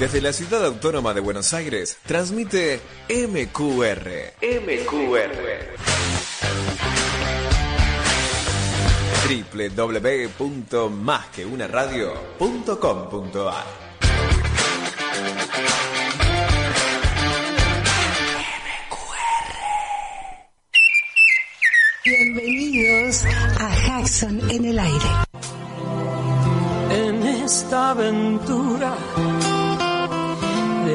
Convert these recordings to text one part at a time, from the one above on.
Desde la ciudad autónoma de Buenos Aires, transmite MQR. MQR. www.másqueunaradio.com.ar Bienvenidos a Jackson en el aire. En esta aventura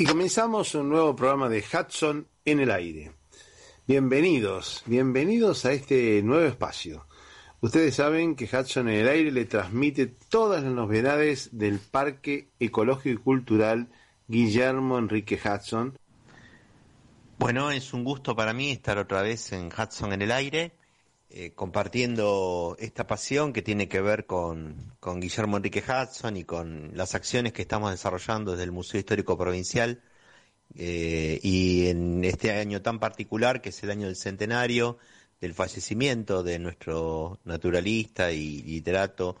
Y comenzamos un nuevo programa de Hudson en el aire. Bienvenidos, bienvenidos a este nuevo espacio. Ustedes saben que Hudson en el aire le transmite todas las novedades del Parque Ecológico y Cultural Guillermo Enrique Hudson. Bueno, es un gusto para mí estar otra vez en Hudson en el aire, eh, compartiendo esta pasión que tiene que ver con, con Guillermo Enrique Hudson y con las acciones que estamos desarrollando desde el Museo Histórico Provincial. eh, y en este año tan particular, que es el año del centenario del fallecimiento de nuestro naturalista y literato,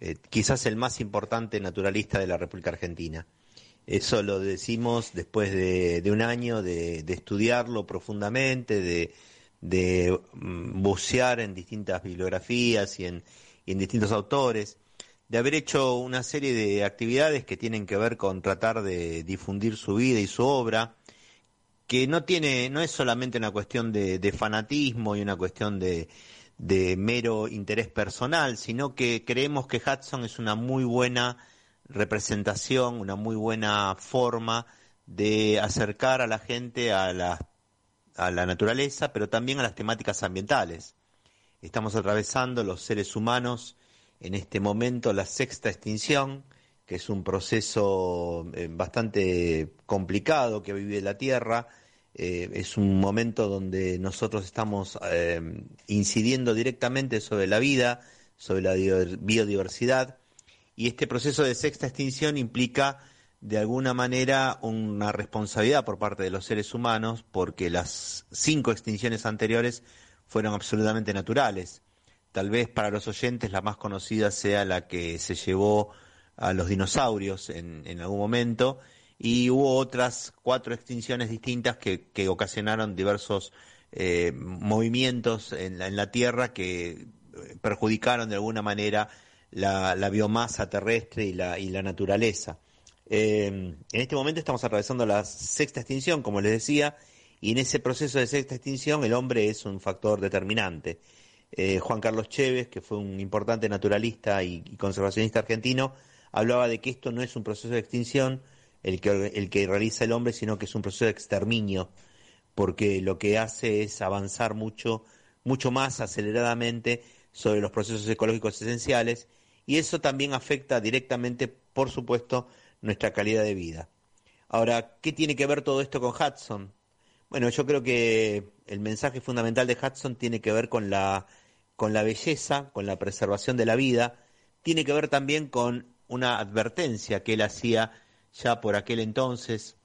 eh, quizás el más importante naturalista de la República Argentina. Eso lo decimos después de, un año de estudiarlo profundamente, de, de mm, bucear en distintas bibliografías y en, distintos autores, de haber hecho una serie de actividades que tienen que ver con tratar de difundir su vida y su obra, que no tiene, no es solamente una cuestión de, de fanatismo y una cuestión de, de mero interés personal, sino que creemos que Hudson es una muy buena representación, una muy buena forma de acercar a la gente a la, a la naturaleza, pero también a las temáticas ambientales. Estamos atravesando los seres humanos en este momento la sexta extinción, que es un proceso eh, bastante complicado que vive la Tierra. Eh, es un momento donde nosotros estamos eh, incidiendo directamente sobre la vida, sobre la biodiversidad, y este proceso de sexta extinción implica de alguna manera una responsabilidad por parte de los seres humanos porque las cinco extinciones anteriores fueron absolutamente naturales. Tal vez para los oyentes la más conocida sea la que se llevó a los dinosaurios en, algún momento y hubo otras cuatro extinciones distintas que, que ocasionaron diversos eh, movimientos en la, en la Tierra que eh, perjudicaron de alguna manera la, la biomasa terrestre y la, y la naturaleza. Eh, en este momento estamos atravesando la sexta extinción, como les decía, y en ese proceso de sexta extinción el hombre es un factor determinante. Eh, Juan Carlos Chévez, que fue un importante naturalista y, y conservacionista argentino, hablaba de que esto no es un proceso de extinción el que, el que realiza el hombre, sino que es un proceso de exterminio, porque lo que hace es avanzar mucho, mucho más aceleradamente sobre los procesos ecológicos esenciales y eso también afecta directamente, por supuesto, nuestra calidad de vida. Ahora, ¿qué tiene que ver todo esto con Hudson? Bueno, yo creo que el mensaje fundamental de Hudson tiene que ver con la, con la belleza, con la preservación de la vida, tiene que ver también con una advertencia que él hacía ya por aquel entonces,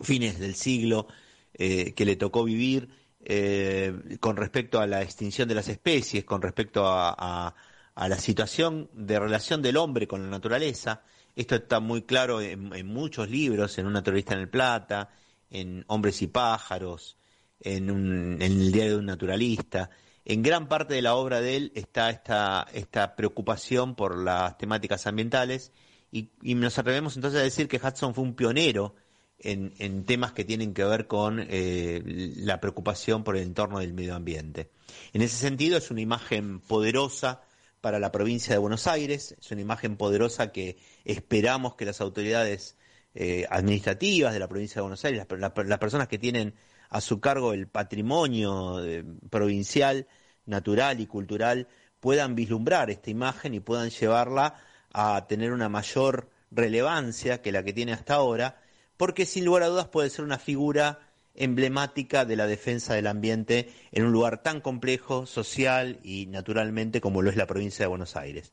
fines del siglo, eh, que le tocó vivir eh, con respecto a la extinción de las especies, con respecto a, a- a la situación de relación del hombre con la naturaleza. Esto está muy claro en, muchos libros, en Un naturalista en el Plata, en Hombres y pájaros, en, un- en el diario de un naturalista. En gran parte de la obra de él está esta, esta preocupación por las temáticas ambientales y, nos atrevemos entonces a decir que Hudson fue un pionero en, en temas que tienen que ver con eh, la preocupación por el entorno del medio ambiente. En ese sentido es una imagen poderosa para la provincia de Buenos Aires, es una imagen poderosa que esperamos que las autoridades eh, administrativas de la provincia de Buenos Aires, las, las- personas que tienen a su cargo el patrimonio eh, provincial, natural y cultural, puedan vislumbrar esta imagen y puedan llevarla a tener una mayor relevancia que la que tiene hasta ahora, porque sin lugar a dudas puede ser una figura emblemática de la defensa del ambiente en un lugar tan complejo, social y naturalmente como lo es la provincia de Buenos Aires.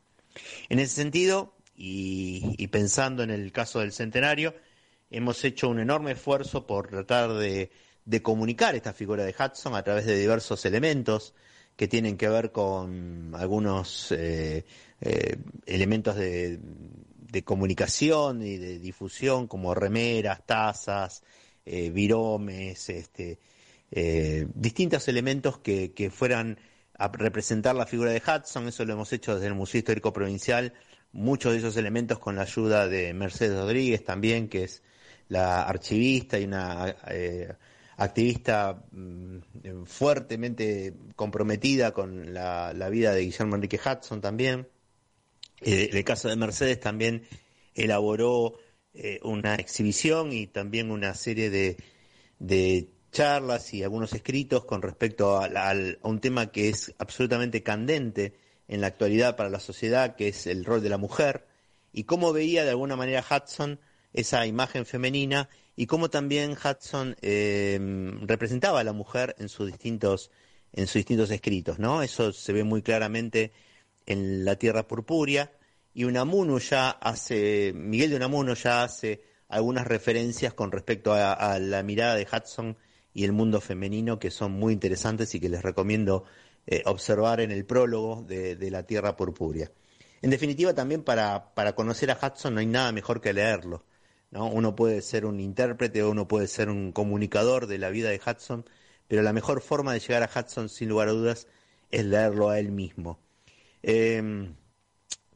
En ese sentido, y, pensando en el caso del centenario, hemos hecho un enorme esfuerzo por tratar de, comunicar esta figura de Hudson a través de diversos elementos que tienen que ver con algunos eh, eh, elementos de, comunicación y de difusión como remeras, tazas, eh, viromes, este, eh, distintos elementos que, fueran a representar la figura de Hudson, eso lo hemos hecho desde el Museo Histórico Provincial, muchos de esos elementos con la ayuda de Mercedes Rodríguez también, que es la archivista y una eh, activista mm, fuertemente comprometida con la, vida de Guillermo Enrique Hudson también. en el caso de Mercedes también elaboró eh, una exhibición y también una serie de, de charlas y algunos escritos con respecto a, un tema que es absolutamente candente en la actualidad para la sociedad, que es el rol de la mujer, y cómo veía de alguna manera Hudson esa imagen femenina y cómo también Hudson eh, representaba a la mujer en sus distintos en sus distintos escritos, ¿no? Eso se ve muy claramente en La Tierra Purpúrea, y Unamuno ya hace, Miguel de Unamuno ya hace algunas referencias con respecto a, la mirada de Hudson y el mundo femenino que son muy interesantes y que les recomiendo eh, observar en el prólogo de, La Tierra Purpúrea. En definitiva, también para, para, conocer a Hudson no hay nada mejor que leerlo. ¿no? Uno puede ser un intérprete o uno puede ser un comunicador de la vida de Hudson, pero la mejor forma de llegar a Hudson, sin lugar a dudas, es leerlo a él mismo. Eh,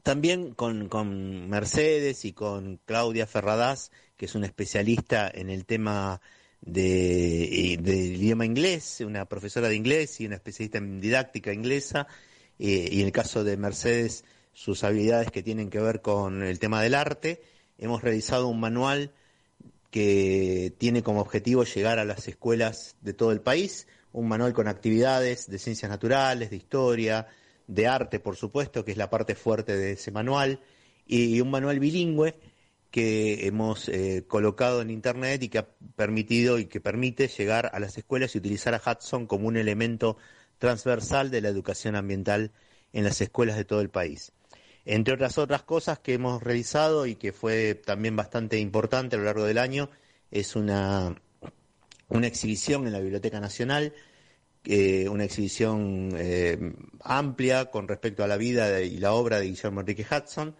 también con, Mercedes y con Claudia Ferradas, que es una especialista en el tema de, del idioma inglés, una profesora de inglés y una especialista en didáctica inglesa, eh, y en el caso de Mercedes, sus habilidades que tienen que ver con el tema del arte. Hemos realizado un manual que tiene como objetivo llegar a las escuelas de todo el país, un manual con actividades de ciencias naturales, de historia, de arte, por supuesto, que es la parte fuerte de ese manual, y un manual bilingüe que hemos eh, colocado en Internet y que ha permitido y que permite llegar a las escuelas y utilizar a Hudson como un elemento transversal de la educación ambiental en las escuelas de todo el país. Entre otras otras cosas que hemos realizado y que fue también bastante importante a lo largo del año, es una, una exhibición en la Biblioteca Nacional eh, una exhibición eh, amplia con respecto a la vida y la obra de Guillermo Enrique Hudson,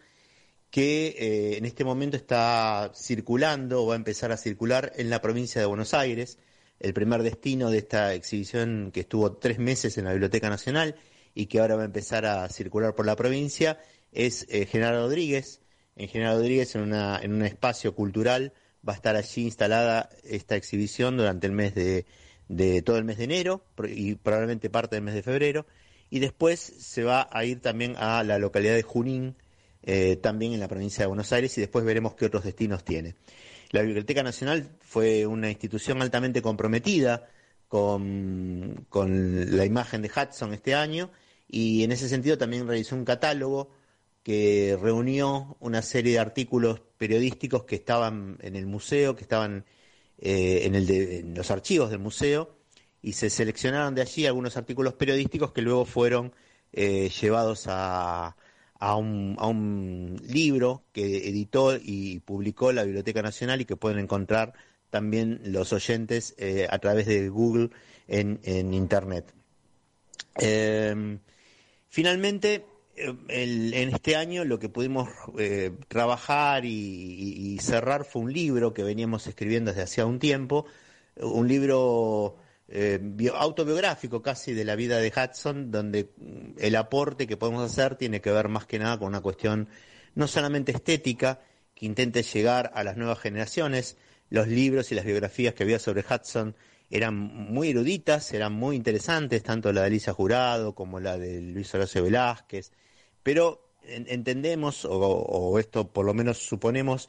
que eh, en este momento está circulando o va a empezar a circular en la provincia de Buenos Aires. El primer destino de esta exhibición, que estuvo tres meses en la Biblioteca Nacional y que ahora va a empezar a circular por la provincia, es General Rodríguez. En General Rodríguez, en, una, en un espacio cultural, va a estar allí instalada esta exhibición durante el mes de de todo el mes de enero y probablemente parte del mes de febrero. Y después se va a ir también a la localidad de Junín, eh, también en la provincia de Buenos Aires, y después veremos qué otros destinos tiene. La Biblioteca Nacional fue una institución altamente comprometida con, con la imagen de Hudson este año y en ese sentido también realizó un catálogo que reunió una serie de artículos periodísticos que estaban en el museo, que estaban eh, en, el de, los archivos del museo y se seleccionaron de allí algunos artículos periodísticos que luego fueron eh, llevados a, a, un, a, un, libro que editó y publicó la Biblioteca Nacional y que pueden encontrar también los oyentes eh, a través de Google en, Internet. finalmente, en este año lo que pudimos eh, trabajar y, cerrar fue un libro que veníamos escribiendo desde hacía un tiempo, un libro eh, autobiográfico casi de la vida de Hudson, donde el aporte que podemos hacer tiene que ver más que nada con una cuestión no solamente estética, que intente llegar a las nuevas generaciones, los libros y las biografías que había sobre Hudson eran muy eruditas, eran muy interesantes, tanto la de Alicia Jurado como la de Luis Horacio Velázquez, pero entendemos, o, esto por lo menos suponemos,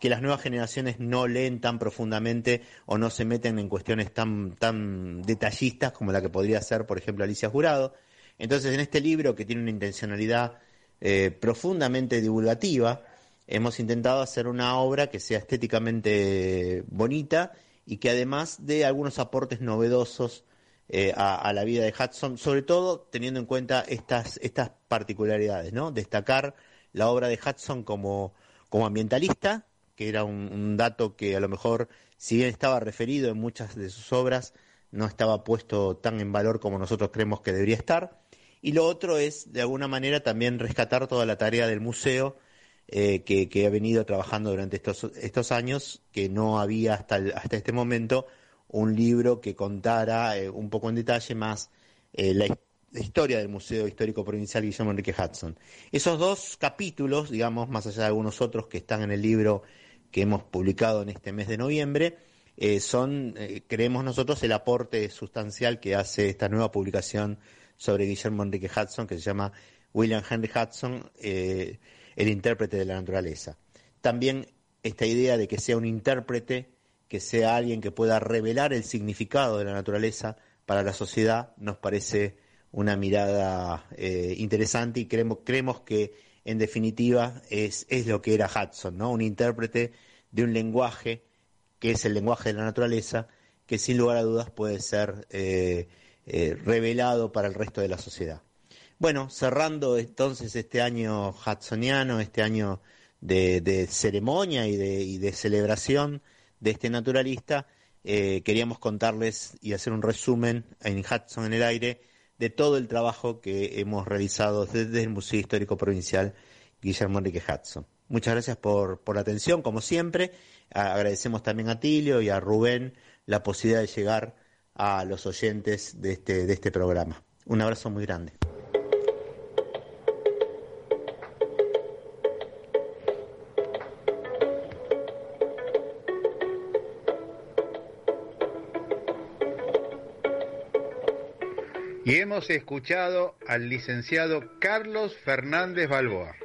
que las nuevas generaciones no leen tan profundamente o no se meten en cuestiones tan, tan detallistas como la que podría ser, por ejemplo, Alicia Jurado. Entonces, en este libro, que tiene una intencionalidad eh, profundamente divulgativa, hemos intentado hacer una obra que sea estéticamente bonita y que además dé algunos aportes novedosos eh, a, la vida de Hudson, sobre todo teniendo en cuenta estas, estas particularidades, ¿no? Destacar la obra de Hudson como, como ambientalista, que era un, dato que a lo mejor, si bien estaba referido en muchas de sus obras, no estaba puesto tan en valor como nosotros creemos que debería estar. Y lo otro es, de alguna manera, también rescatar toda la tarea del museo eh, que, ha venido trabajando durante estos, estos años, que no había hasta, hasta este momento un libro que contara eh, un poco en detalle más eh, la, la, historia del Museo Histórico Provincial Guillermo Enrique Hudson. Esos dos capítulos, digamos, más allá de algunos otros que están en el libro que hemos publicado en este mes de noviembre, eh, son, eh, creemos nosotros, el aporte sustancial que hace esta nueva publicación sobre Guillermo Enrique Hudson, que se llama William Henry Hudson, eh, el intérprete de la naturaleza. También esta idea de que sea un intérprete, que sea alguien que pueda revelar el significado de la naturaleza para la sociedad, nos parece una mirada interesante y creemos, creemos que en definitiva es, es lo que era Hudson, ¿no? Un intérprete de un lenguaje que es el lenguaje de la naturaleza, que sin lugar a dudas puede ser eh, eh, revelado para el resto de la sociedad. Bueno, cerrando entonces este año hudsoniano, este año de, ceremonia y de, celebración de este naturalista, eh, queríamos contarles y hacer un resumen en Hudson en el aire de todo el trabajo que hemos realizado desde el Museo Histórico Provincial Guillermo Enrique Hudson. Muchas gracias por, por la atención, como siempre. Agradecemos también a Tilio y a Rubén la posibilidad de llegar a los oyentes de este, de este programa. Un abrazo muy grande. Y hemos escuchado al licenciado Carlos Fernández Balboa.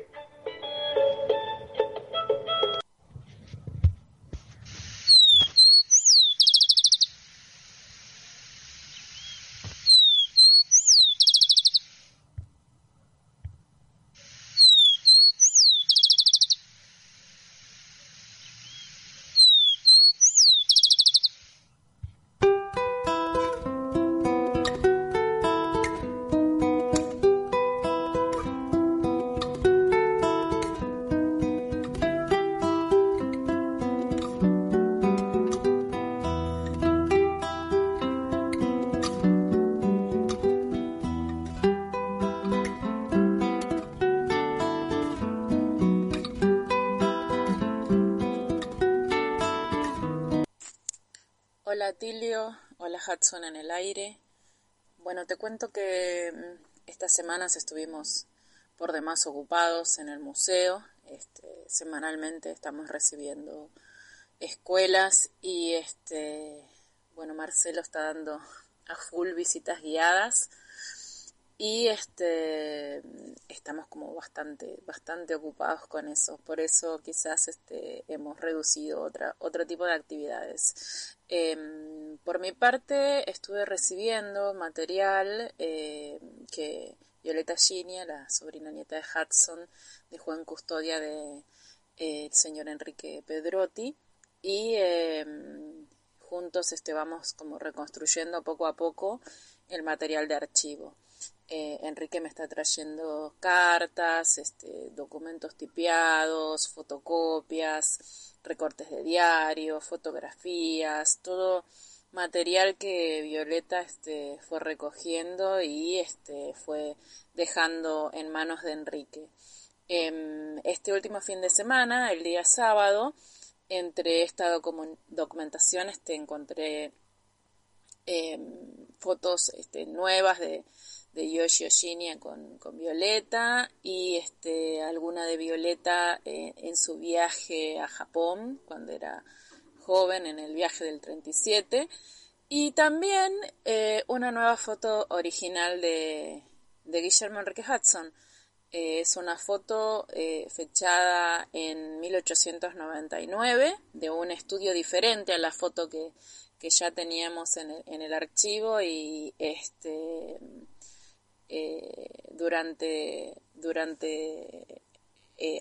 Hudson en el aire. Bueno, te cuento que mm, estas semanas estuvimos por demás ocupados en el museo. Este, semanalmente estamos recibiendo escuelas y este, bueno, Marcelo está dando a full visitas guiadas y este estamos como bastante bastante ocupados con eso. Por eso quizás este hemos reducido otra otro tipo de actividades. Em, por mi parte estuve recibiendo material em, que Violeta Ginia la sobrina nieta de Hudson dejó en custodia de eh, el señor Enrique Pedrotti. Y em, juntos este vamos como reconstruyendo poco a poco el material de archivo eh, Enrique me está trayendo cartas, este, documentos tipeados, fotocopias, recortes de diario, fotografías, todo material que Violeta este, fue recogiendo y este, fue dejando en manos de Enrique. Em, este último fin de semana, el día sábado, entre esta documentación este, encontré em, fotos este, nuevas de de Yoshi Oshinia con, con, Violeta y este, alguna de Violeta eh, en su viaje a Japón cuando era joven en el viaje del 37 y también eh, una nueva foto original de, de Guillermo Enrique Hudson. Eh, es una foto fechada en 1899 de un estudio diferente a la foto que, que ya teníamos en el, en el archivo y este durante durante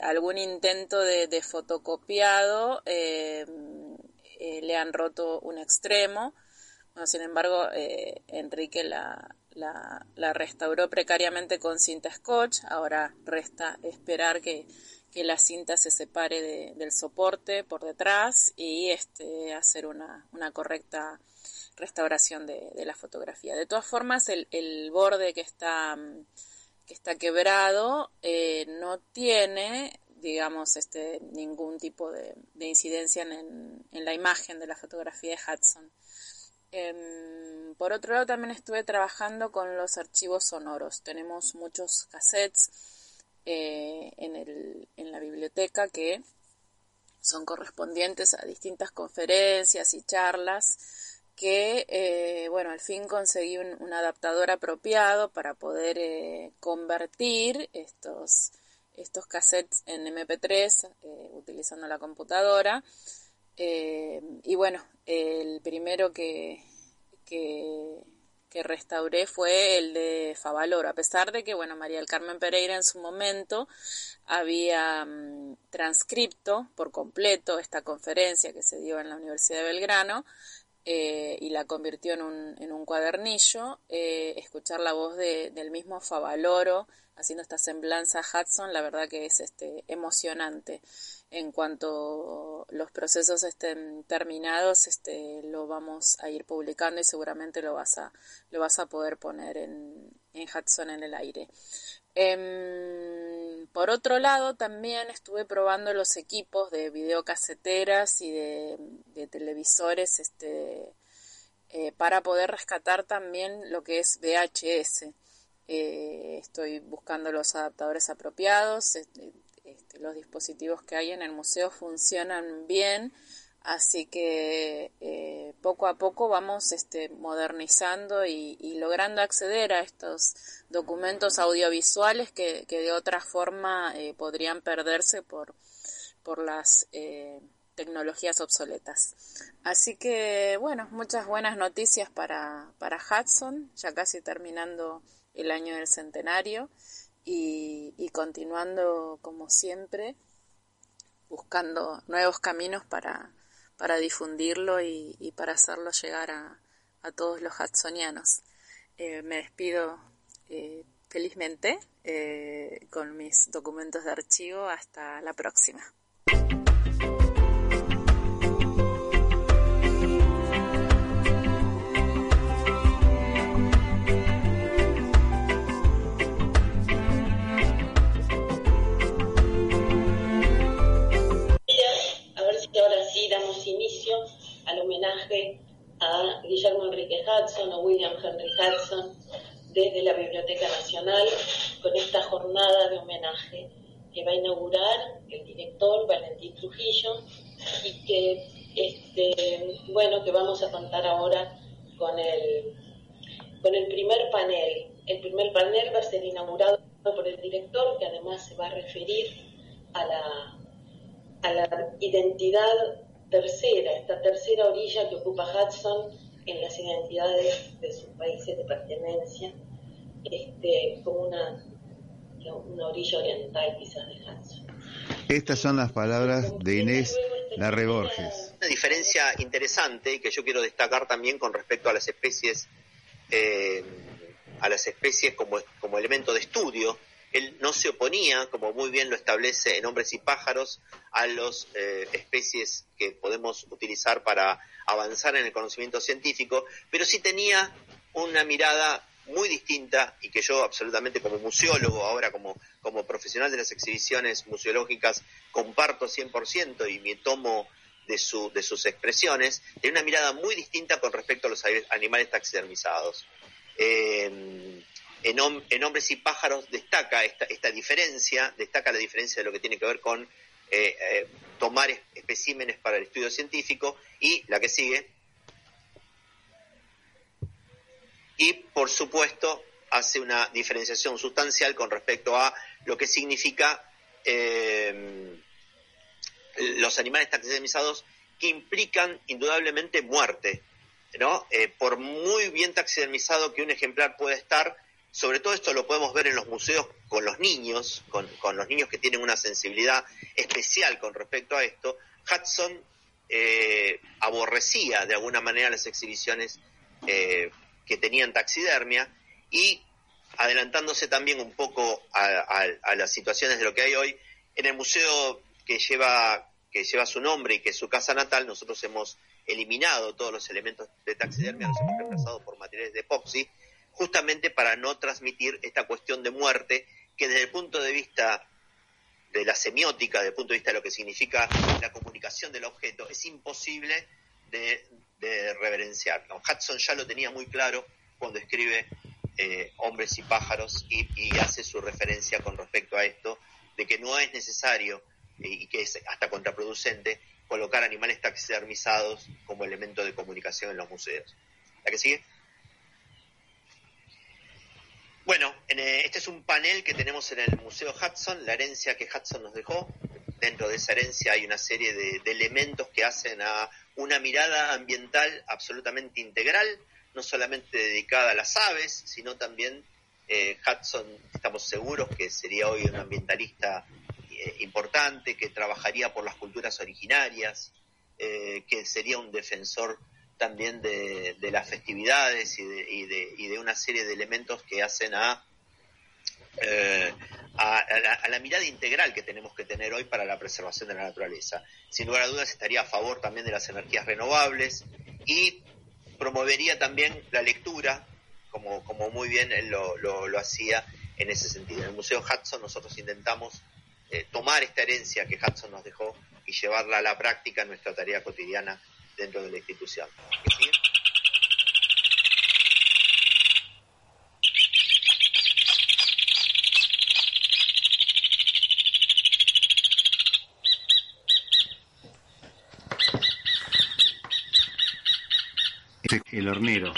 algún intento de, fotocopiado le han roto un extremo sin embargo, eh, Enrique la, la, restauró precariamente con cinta scotch. Ahora resta esperar que, la cinta se separe del soporte por detrás y este, hacer una, una correcta restauración de, la fotografía. De todas formas, el, borde que está, que está quebrado eh, no tiene digamos, este, ningún tipo de, incidencia en, en, la imagen de la fotografía de Hudson. Em, por otro lado, también estuve trabajando con los archivos sonoros. Tenemos muchos cassettes eh, en, el, en la biblioteca que son correspondientes a distintas conferencias y charlas que, eh, bueno, al fin conseguí un, adaptador apropiado para poder eh, convertir estos, estos cassettes en MP3 utilizando la computadora. Eh, y bueno, el primero que, que, restauré fue el de Favaloro, a pesar de que, bueno, María del Carmen Pereira en su momento había mm, transcripto por completo esta conferencia que se dio en la Universidad de Belgrano, eh, y la convirtió en un, en un cuadernillo, eh, escuchar la voz de, del mismo Favaloro haciendo esta semblanza a Hudson, la verdad que es este, emocionante en cuanto los procesos estén terminados, este, lo vamos a ir publicando y seguramente lo vas a, lo vas a poder poner en, en Hudson en el aire. Em, por otro lado, también estuve probando los equipos de videocaseteras y de, televisores este, eh, para poder rescatar también lo que es VHS. Eh, estoy buscando los adaptadores apropiados. Este, este, los dispositivos que hay en el museo funcionan bien, así que eh, poco a poco vamos este, modernizando y, logrando acceder a estos documentos audiovisuales que, de otra forma eh, podrían perderse por, por las eh, tecnologías obsoletas. Así que, bueno, muchas buenas noticias para, para Hudson, ya casi terminando el año del centenario y, continuando como siempre buscando nuevos caminos para, para difundirlo y, para hacerlo llegar a, a todos los hudsonianos. Eh, me despido eh, felizmente eh, con mis documentos de archivo. Hasta la próxima. Homenaje a Guillermo Enrique Hudson o William Henry Hudson desde la Biblioteca Nacional con esta jornada de homenaje que va a inaugurar el director Valentín Trujillo y que este, bueno que vamos a contar ahora con el con el primer panel. El primer panel va a ser inaugurado por el director que además se va a referir a la, a la identidad tercera, esta tercera orilla que ocupa Hudson en las identidades de sus países de pertenencia, este, como una, una orilla oriental quizás de Hudson. Estas son las palabras de Inés Larre Borges. Una diferencia interesante que yo quiero destacar también con respecto a las especies, eh, a las especies como, como elemento de estudio él no se oponía, como muy bien lo establece en Hombres y Pájaros, a las eh, especies que podemos utilizar para avanzar en el conocimiento científico, pero sí tenía una mirada muy distinta y que yo absolutamente como museólogo, ahora como, como profesional de las exhibiciones museológicas, comparto 100% y me tomo de, su, de sus expresiones, tiene una mirada muy distinta con respecto a los animales taxidermizados. Eh, en, Hombres y Pájaros destaca esta, esta, diferencia, destaca la diferencia de lo que tiene que ver con eh, eh, tomar especímenes para el estudio científico y la que sigue. Y, por supuesto, hace una diferenciación sustancial con respecto a lo que significa eh, los animales taxidermizados que implican indudablemente muerte, ¿no? Por muy bien taxidermizado que un ejemplar pueda estar, sobre todo esto lo podemos ver en los museos con los niños, con, los niños que tienen una sensibilidad especial con respecto a esto, Hudson eh, aborrecía de alguna manera las exhibiciones eh, que tenían taxidermia y adelantándose también un poco a, a, las situaciones de lo que hay hoy, en el museo que lleva, que lleva su nombre y que es su casa natal, nosotros hemos eliminado todos los elementos de taxidermia, los hemos reemplazado por materiales de epoxi, justamente para no transmitir esta cuestión de muerte que desde el punto de vista de la semiótica, desde el punto de vista de lo que significa la comunicación del objeto, es imposible de, reverenciar. Hudson ya lo tenía muy claro cuando escribe eh, Hombres y pájaros y, hace su referencia con respecto a esto, de que no es necesario eh, y que es hasta contraproducente colocar animales taxidermizados como elemento de comunicación en los museos. ¿La que sigue? Bueno, eh, este es un panel que tenemos en el Museo Hudson, la herencia que Hudson nos dejó. Dentro de esa herencia hay una serie de, elementos que hacen a una mirada ambiental absolutamente integral, no solamente dedicada a las aves, sino también eh, Hudson, estamos seguros que sería hoy un ambientalista eh, importante, que trabajaría por las culturas originarias, que sería un defensor también de, las festividades y de, una serie de elementos que hacen a, eh, a, la, mirada integral que tenemos que tener hoy para la preservación de la naturaleza. Sin lugar a dudas estaría a favor también de las energías renovables y promovería también la lectura, como, muy bien él lo, lo hacía en ese sentido. En el Museo Hudson nosotros intentamos eh, tomar esta herencia que Hudson nos dejó y llevarla a la práctica en nuestra tarea cotidiana dentro de la institución. El hornero.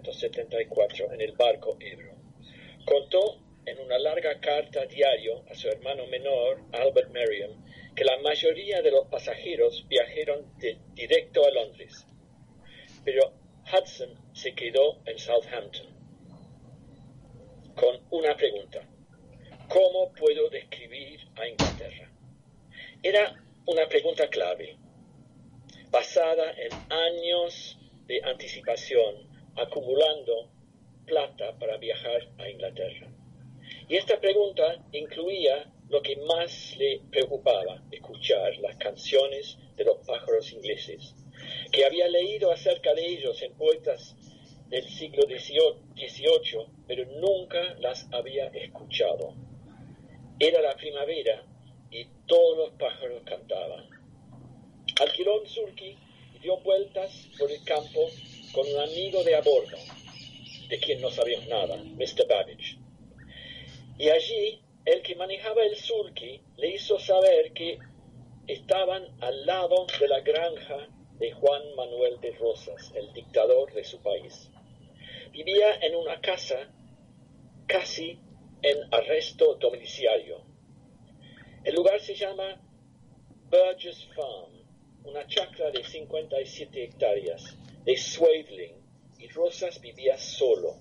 1874 en el barco Ebro. Contó en una larga carta diario a su hermano menor, Albert Merriam, que la mayoría de los pasajeros viajaron directo a Londres, pero Hudson se quedó en Southampton con una pregunta. ¿Cómo puedo describir a Inglaterra? Era una pregunta clave, basada en años de anticipación acumulando plata para viajar a Inglaterra. Y esta pregunta incluía lo que más le preocupaba, escuchar las canciones de los pájaros ingleses, que había leído acerca de ellos en poetas del siglo XVIII, pero nunca las había escuchado. Era la primavera y todos los pájaros cantaban. Alquiló un dio vueltas por el campo con un amigo de a bordo, de quien no sabíamos nada, Mr. Babbage. Y allí el que manejaba el surki le hizo saber que estaban al lado de la granja de Juan Manuel de Rosas, el dictador de su país. Vivía en una casa casi en arresto domiciliario. El lugar se llama Burgess Farm, una chacra de 57 hectáreas, de Sweidling y Rosas vivía solo.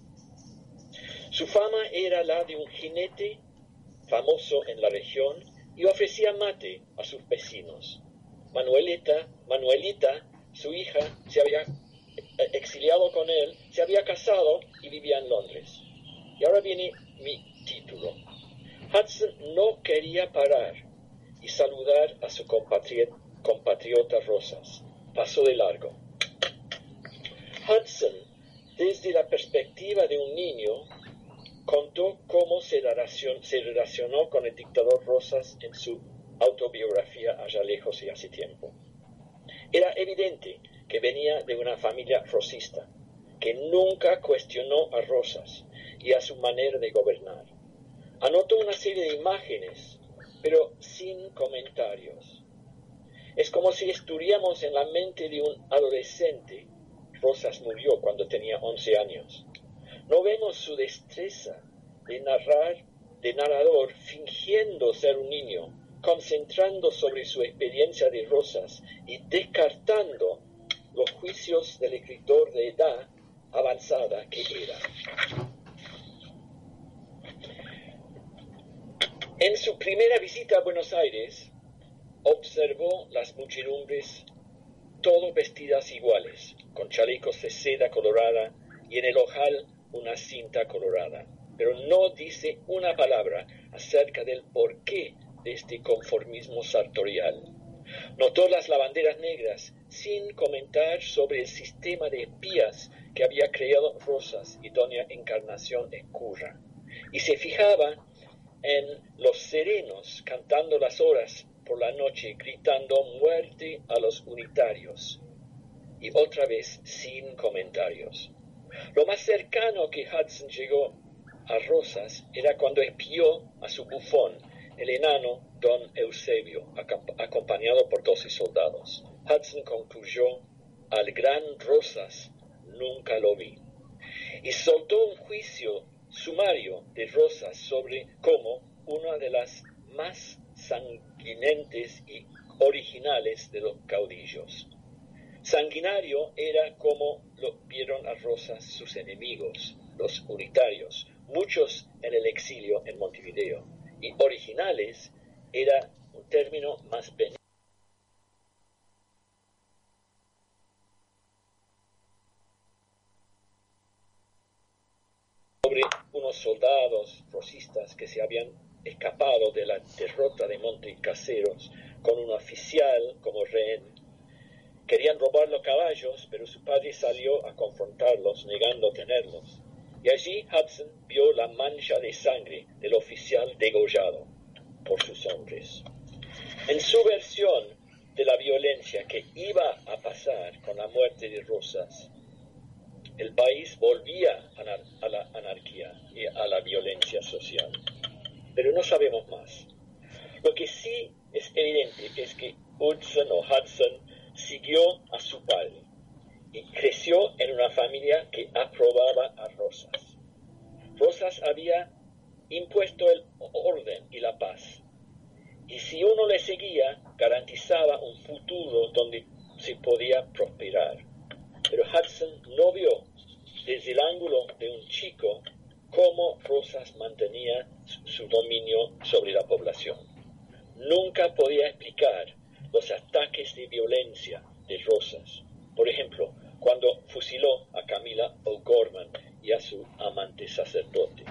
Su fama era la de un jinete famoso en la región y ofrecía mate a sus vecinos. Manuelita, Manuelita, su hija, se había eh, exiliado con él, se había casado y vivía en Londres. Y ahora viene mi título. Hudson no quería parar y saludar a su compatriota Rosas. Pasó de largo. Hudson, desde la perspectiva de un niño, contó cómo se relacionó con el dictador Rosas en su autobiografía allá lejos y hace tiempo. Era evidente que venía de una familia rosista, que nunca cuestionó a Rosas y a su manera de gobernar. Anotó una serie de imágenes, pero sin comentarios. Es como si estuviéramos en la mente de un adolescente. Rosas murió cuando tenía 11 años. No vemos su destreza de narrar, de narrador, fingiendo ser un niño, concentrando sobre su experiencia de Rosas y descartando los juicios del escritor de edad avanzada que era. En su primera visita a Buenos Aires, observó las muchedumbres todo vestidas iguales, con chalecos de seda colorada y en el ojal una cinta colorada, pero no dice una palabra acerca del porqué de este conformismo sartorial. Notó las lavanderas negras sin comentar sobre el sistema de espías que había creado Rosas y doña Encarnación Escurra, y se fijaba en los serenos cantando las horas por la noche, gritando muerte a los unitarios, y otra vez sin comentarios. Lo más cercano que Hudson llegó a Rosas era cuando espió a su bufón, el enano don Eusebio, acompañado por doce soldados. Hudson concluyó, al gran Rosas nunca lo vi, y soltó un juicio sumario de Rosas sobre cómo una de las más sanguinentes y originales de los caudillos. Sanguinario era como lo vieron a Rosas sus enemigos, los unitarios, muchos en el exilio en Montevideo, y originales era un término más benigno. sobre unos soldados rosistas que se habían escapado de la derrota de Montecaseros con un oficial como rehén. Querían robar los caballos, pero su padre salió a confrontarlos, negando tenerlos. Y allí Hudson vio la mancha de sangre del oficial degollado por sus hombres. En su versión de la violencia que iba a pasar con la muerte de Rosas, el país volvía a, la- anarquía y a la violencia social. Pero no sabemos más. Lo que sí es evidente es que Hudson o Hudson siguió a su padre y creció en una familia que aprobaba a Rosas. Rosas había impuesto el orden y la paz. Y si uno le seguía, garantizaba un futuro donde se podía prosperar. Pero Hudson no vio desde el ángulo de un chico cómo Rosas mantenía su- dominio sobre la población. Nunca podía explicar los ataques de violencia de Rosas. Por ejemplo, cuando fusiló a Camila O'Gorman y a su amante sacerdote.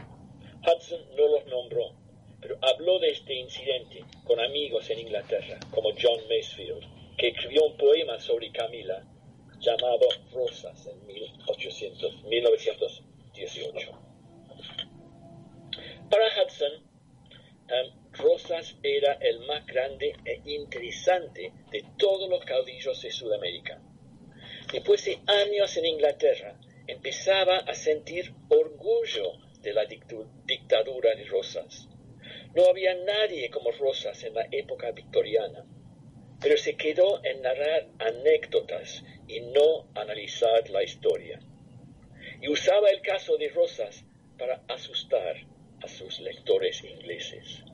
Hudson no los nombró, pero habló de este incidente con amigos en Inglaterra, como John Masefield, que escribió un poema sobre Camila llamado Rosas en 1800 1918. Para Hudson, em, Rosas era el más grande e interesante de todos los caudillos de Sudamérica. Después de años en Inglaterra, empezaba a sentir orgullo de la dictadura de Rosas. No había nadie como Rosas en la época victoriana, pero se quedó en narrar anécdotas y no analizar la historia. Y usaba el caso de Rosas para asustar a sus lectores ingleses.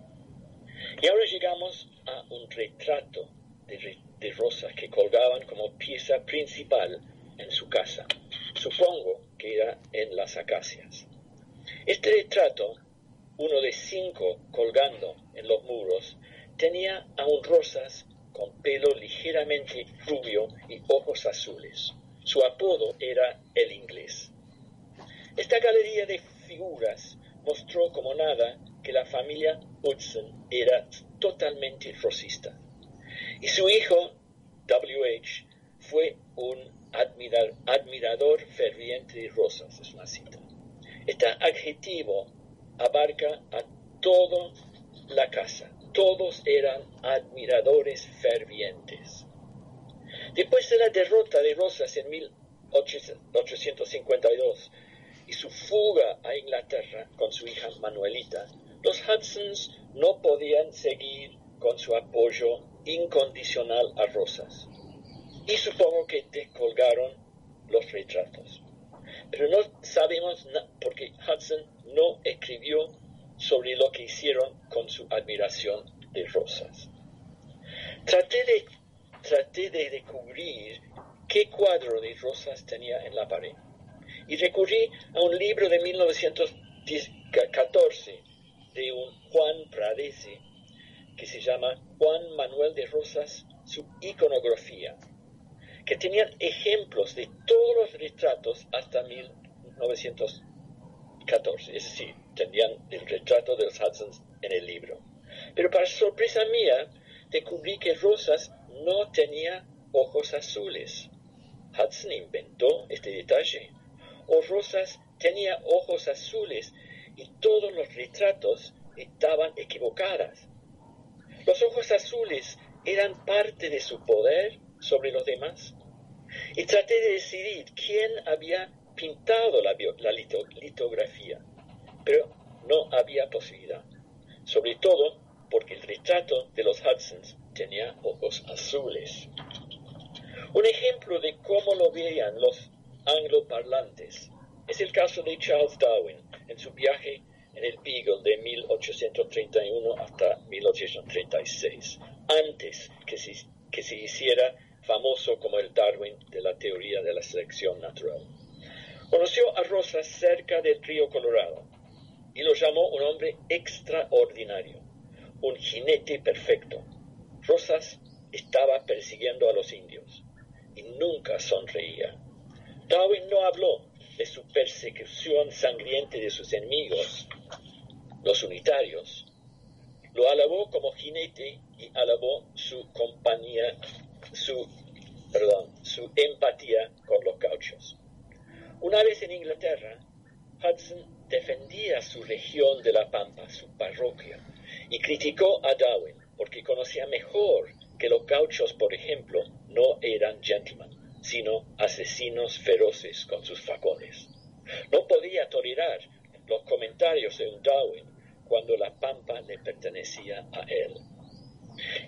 Y ahora llegamos a un retrato de, de Rosas que colgaban como pieza principal en su casa. Supongo que era en las acacias. Este retrato, uno de cinco colgando en los muros, tenía a un Rosas con pelo ligeramente rubio y ojos azules. Su apodo era el inglés. Esta galería de figuras mostró como nada que la familia Hudson era totalmente rosista. Y su hijo, W.H., fue un admirador ferviente de rosas, es una cita. Este adjetivo abarca a toda la casa. Todos eran admiradores fervientes. Después de la derrota de Rosas en 1852 y su fuga a Inglaterra con su hija Manuelita, los Hudsons no podían seguir con su apoyo incondicional a Rosas. Y supongo que descolgaron los retratos. Pero no sabemos por qué Hudson no escribió sobre lo que hicieron con su admiración de Rosas. Traté de, traté de descubrir qué cuadro de Rosas tenía en la pared y recurrí a un libro de 1914 de un Juan Pradese que se llama Juan Manuel de Rosas, su iconografía, que tenían ejemplos de todos los retratos hasta 1914, es decir, tenían el retrato de los Hudsons en el libro. Pero para sorpresa mía, descubrí que Rosas no tenía ojos azules. Hudson inventó este detalle. O Rosas tenía ojos azules y todos los retratos estaban equivocadas. Los ojos azules eran parte de su poder sobre los demás. Y traté de decidir quién había pintado la, litografía, pero no había posibilidad. Sobre todo porque el retrato de los Hudsons tenía ojos azules. Un ejemplo de cómo lo veían los angloparlantes es el caso de Charles Darwin en su viaje en el Beagle de 1831 hasta 1836, antes que se, que se hiciera famoso como el Darwin de la teoría de la selección natural. Conoció a Rosas cerca del río Colorado y lo llamó un hombre extraordinario, un jinete perfecto. Rosas estaba persiguiendo a los indios y nunca sonreía. Darwin no habló de su persecución sangrienta de sus enemigos, los unitarios. Lo alabó como jinete y alabó su compañía, su, perdón, su empatía con los gauchos. Una vez en Inglaterra, Hudson defendía su región de la Pampa, su parroquia, y criticó a Darwin porque conocía mejor que los gauchos, por ejemplo, no eran gentlemen, sino asesinos feroces con sus facones. No podía tolerar los comentarios de un Darwin cuando la pampa le pertenecía a él.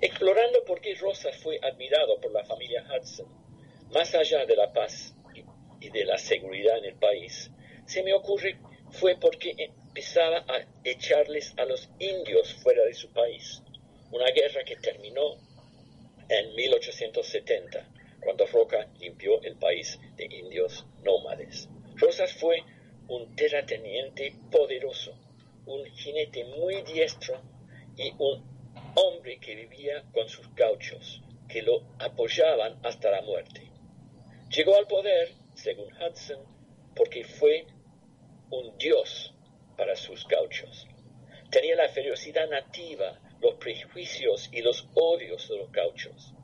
Explorando por qué Rosas fue admirado por la familia Hudson, más allá de la paz y de la seguridad en el país, se me ocurre fue porque empezaba a echarles a los indios fuera de su país, una guerra que terminó en 1870, cuando Roca limpió el país de indios nómades. Rosas fue un terrateniente poderoso, un jinete muy diestro y un hombre que vivía con sus gauchos, que lo apoyaban hasta la muerte. Llegó al poder, según Hudson, porque fue un dios para sus gauchos. Tenía la ferocidad nativa, los prejuicios y los odios de los gauchos.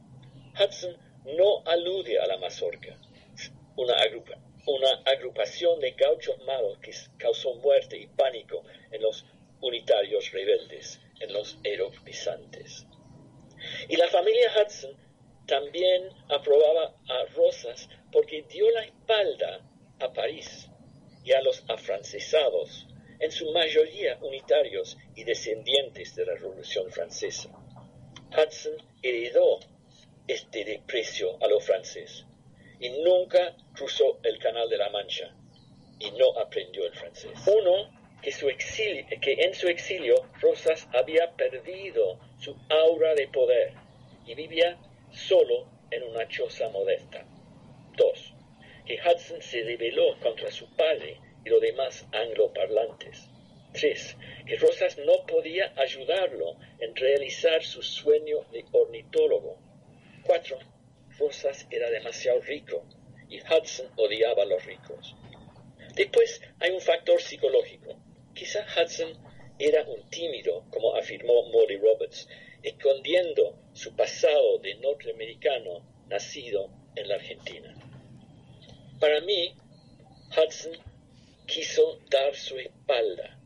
Hudson no alude a la mazorca, una, una agrupación de gauchos malos que causó muerte y pánico en los unitarios rebeldes, en los eropisantes. Y la familia Hudson también aprobaba a Rosas porque dio la espalda a París y a los afrancesados, en su mayoría unitarios y descendientes de la Revolución Francesa. Hudson heredó este desprecio a lo francés y nunca cruzó el Canal de la Mancha y no aprendió el francés. Uno, que, que en su exilio Rosas había perdido su aura de poder y vivía solo en una choza modesta. Dos, que Hudson se rebeló contra su padre y los demás angloparlantes. Tres, que Rosas no podía ayudarlo en realizar su sueño de ornitólogo. Cuatro, Rosas era demasiado rico y Hudson odiaba a los ricos. Después hay un factor psicológico. Quizá Hudson era un tímido, como afirmó Molly Roberts, escondiendo su pasado de norteamericano nacido en la Argentina. Para mí, Hudson quiso dar su espalda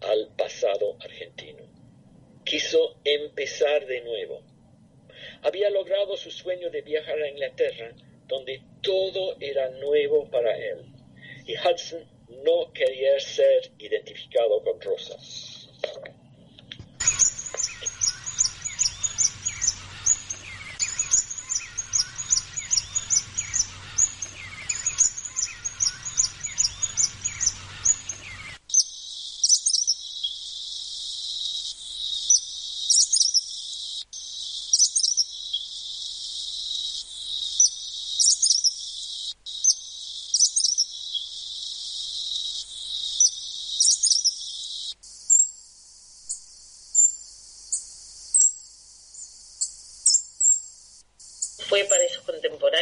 al pasado argentino. Quiso empezar de nuevo. Había logrado su sueño de viajar a Inglaterra, donde todo era nuevo para él. Y Hudson no quería ser identificado con Rosa. Fue para esos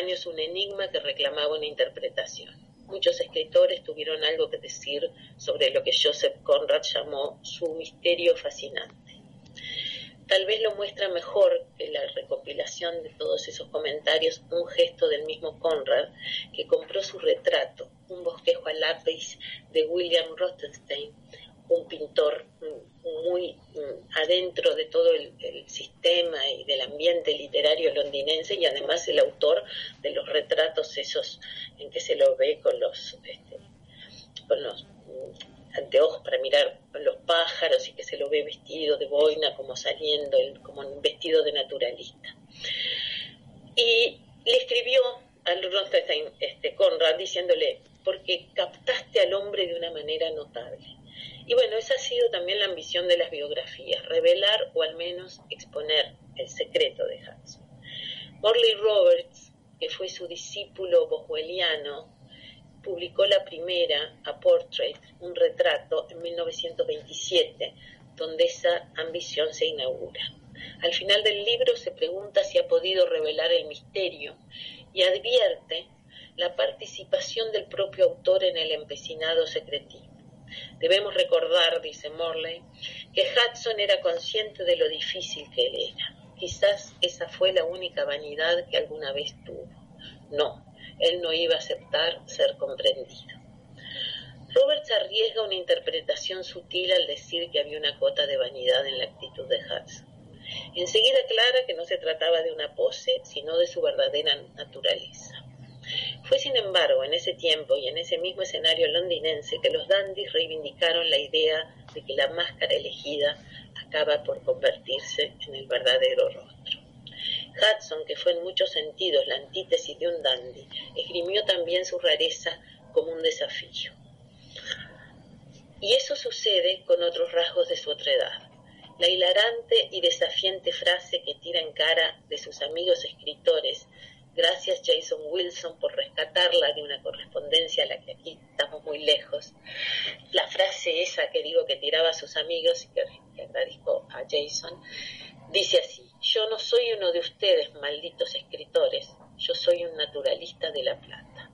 contemporáneos un enigma que reclamaba una interpretación. Muchos escritores tuvieron algo que decir sobre lo que Joseph Conrad llamó su misterio fascinante. Tal vez lo muestra mejor que la recopilación de todos esos comentarios un gesto del mismo Conrad que compró su retrato, un bosquejo a lápiz de William Rothenstein, un pintor muy adentro de todo el, sistema y del ambiente literario londinense y además el autor de los retratos esos en que se lo ve con los, este, con los mm, anteojos para mirar los pájaros y que se lo ve vestido de boina como saliendo, como vestido de naturalista. Y le escribió al Rothstein este, Conrad diciéndole, porque captaste al hombre de una manera notable y bueno, esa ha sido también la ambición de las biografías, revelar o al menos exponer el secreto de Hudson. Morley Roberts, que fue su discípulo boswelliano, publicó la primera, A Portrait, un retrato, en 1927, donde esa ambición se inaugura. Al final del libro se pregunta si ha podido revelar el misterio y advierte la participación del propio autor en el empecinado secretismo. Debemos recordar, dice Morley, que Hudson era consciente de lo difícil que él era. Quizás esa fue la única vanidad que alguna vez tuvo. No, él no iba a aceptar ser comprendido. Roberts arriesga una interpretación sutil al decir que había una cota de vanidad en la actitud de Hudson. Enseguida aclara que no se trataba de una pose, sino de su verdadera naturaleza. Fue, sin embargo, en ese tiempo y en ese mismo escenario londinense que los dandies reivindicaron la idea de que la máscara elegida acaba por convertirse en el verdadero rostro. Hudson, que fue en muchos sentidos la antítesis de un dandy, esgrimió también su rareza como un desafío. Y eso sucede con otros rasgos de su otredad. La hilarante y desafiante frase que tira en cara de sus amigos escritores Gracias Jason Wilson por rescatarla de una correspondencia a la que aquí estamos muy lejos. La frase esa que digo que tiraba a sus amigos y que, que agradezco a Jason, dice así, yo no soy uno de ustedes, malditos escritores, yo soy un naturalista de la plata.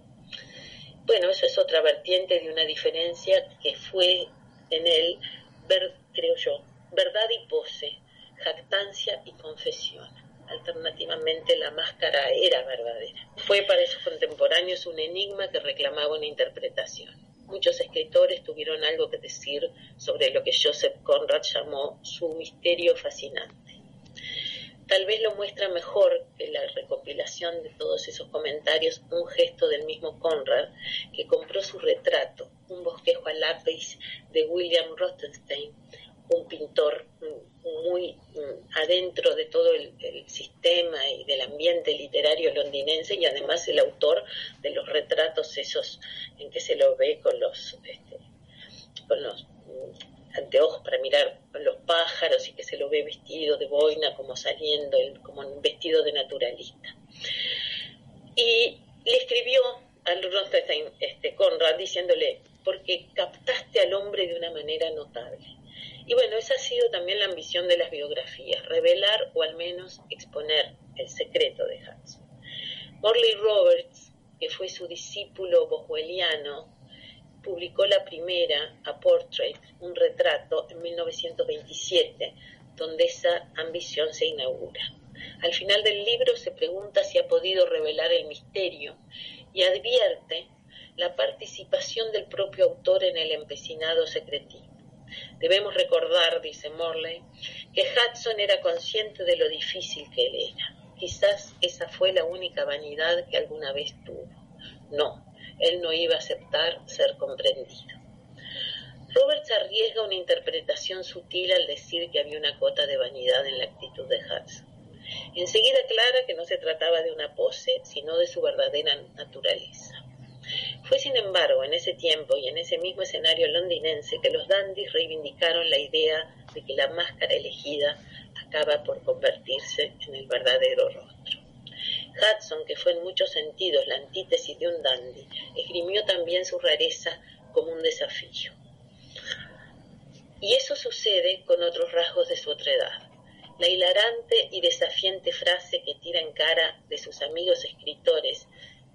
Bueno, eso es otra vertiente de una diferencia que fue en él, ver, creo yo, verdad y pose, jactancia y confesión alternativamente la máscara era verdadera. Fue para esos contemporáneos un enigma que reclamaba una interpretación. Muchos escritores tuvieron algo que decir sobre lo que Joseph Conrad llamó su misterio fascinante. Tal vez lo muestra mejor que la recopilación de todos esos comentarios un gesto del mismo Conrad, que compró su retrato, un bosquejo a lápiz de William Rothenstein, un pintor muy mm, adentro de todo el, sistema y del ambiente literario londinense y además el autor de los retratos esos en que se lo ve con los este, con los mm, anteojos para mirar los pájaros y que se lo ve vestido de boina como saliendo como un vestido de naturalista. Y le escribió al Rothstein este, Conrad diciéndole porque captaste al hombre de una manera notable y bueno, esa ha sido también la ambición de las biografías, revelar o al menos exponer el secreto de Hudson. Morley Roberts, que fue su discípulo boswelliano, publicó la primera, A Portrait, un retrato, en 1927, donde esa ambición se inaugura. Al final del libro se pregunta si ha podido revelar el misterio y advierte la participación del propio autor en el empecinado secretismo. Debemos recordar, dice Morley, que Hudson era consciente de lo difícil que él era. Quizás esa fue la única vanidad que alguna vez tuvo. No, él no iba a aceptar ser comprendido. Roberts arriesga una interpretación sutil al decir que había una cuota de vanidad en la actitud de Hudson. Enseguida aclara que no se trataba de una pose, sino de su verdadera naturaleza. Fue, sin embargo, en ese tiempo y en ese mismo escenario londinense que los dandies reivindicaron la idea de que la máscara elegida acaba por convertirse en el verdadero rostro. Hudson, que fue en muchos sentidos la antítesis de un dandy, esgrimió también su rareza como un desafío. Y eso sucede con otros rasgos de su otra edad. La hilarante y desafiante frase que tira en cara de sus amigos escritores,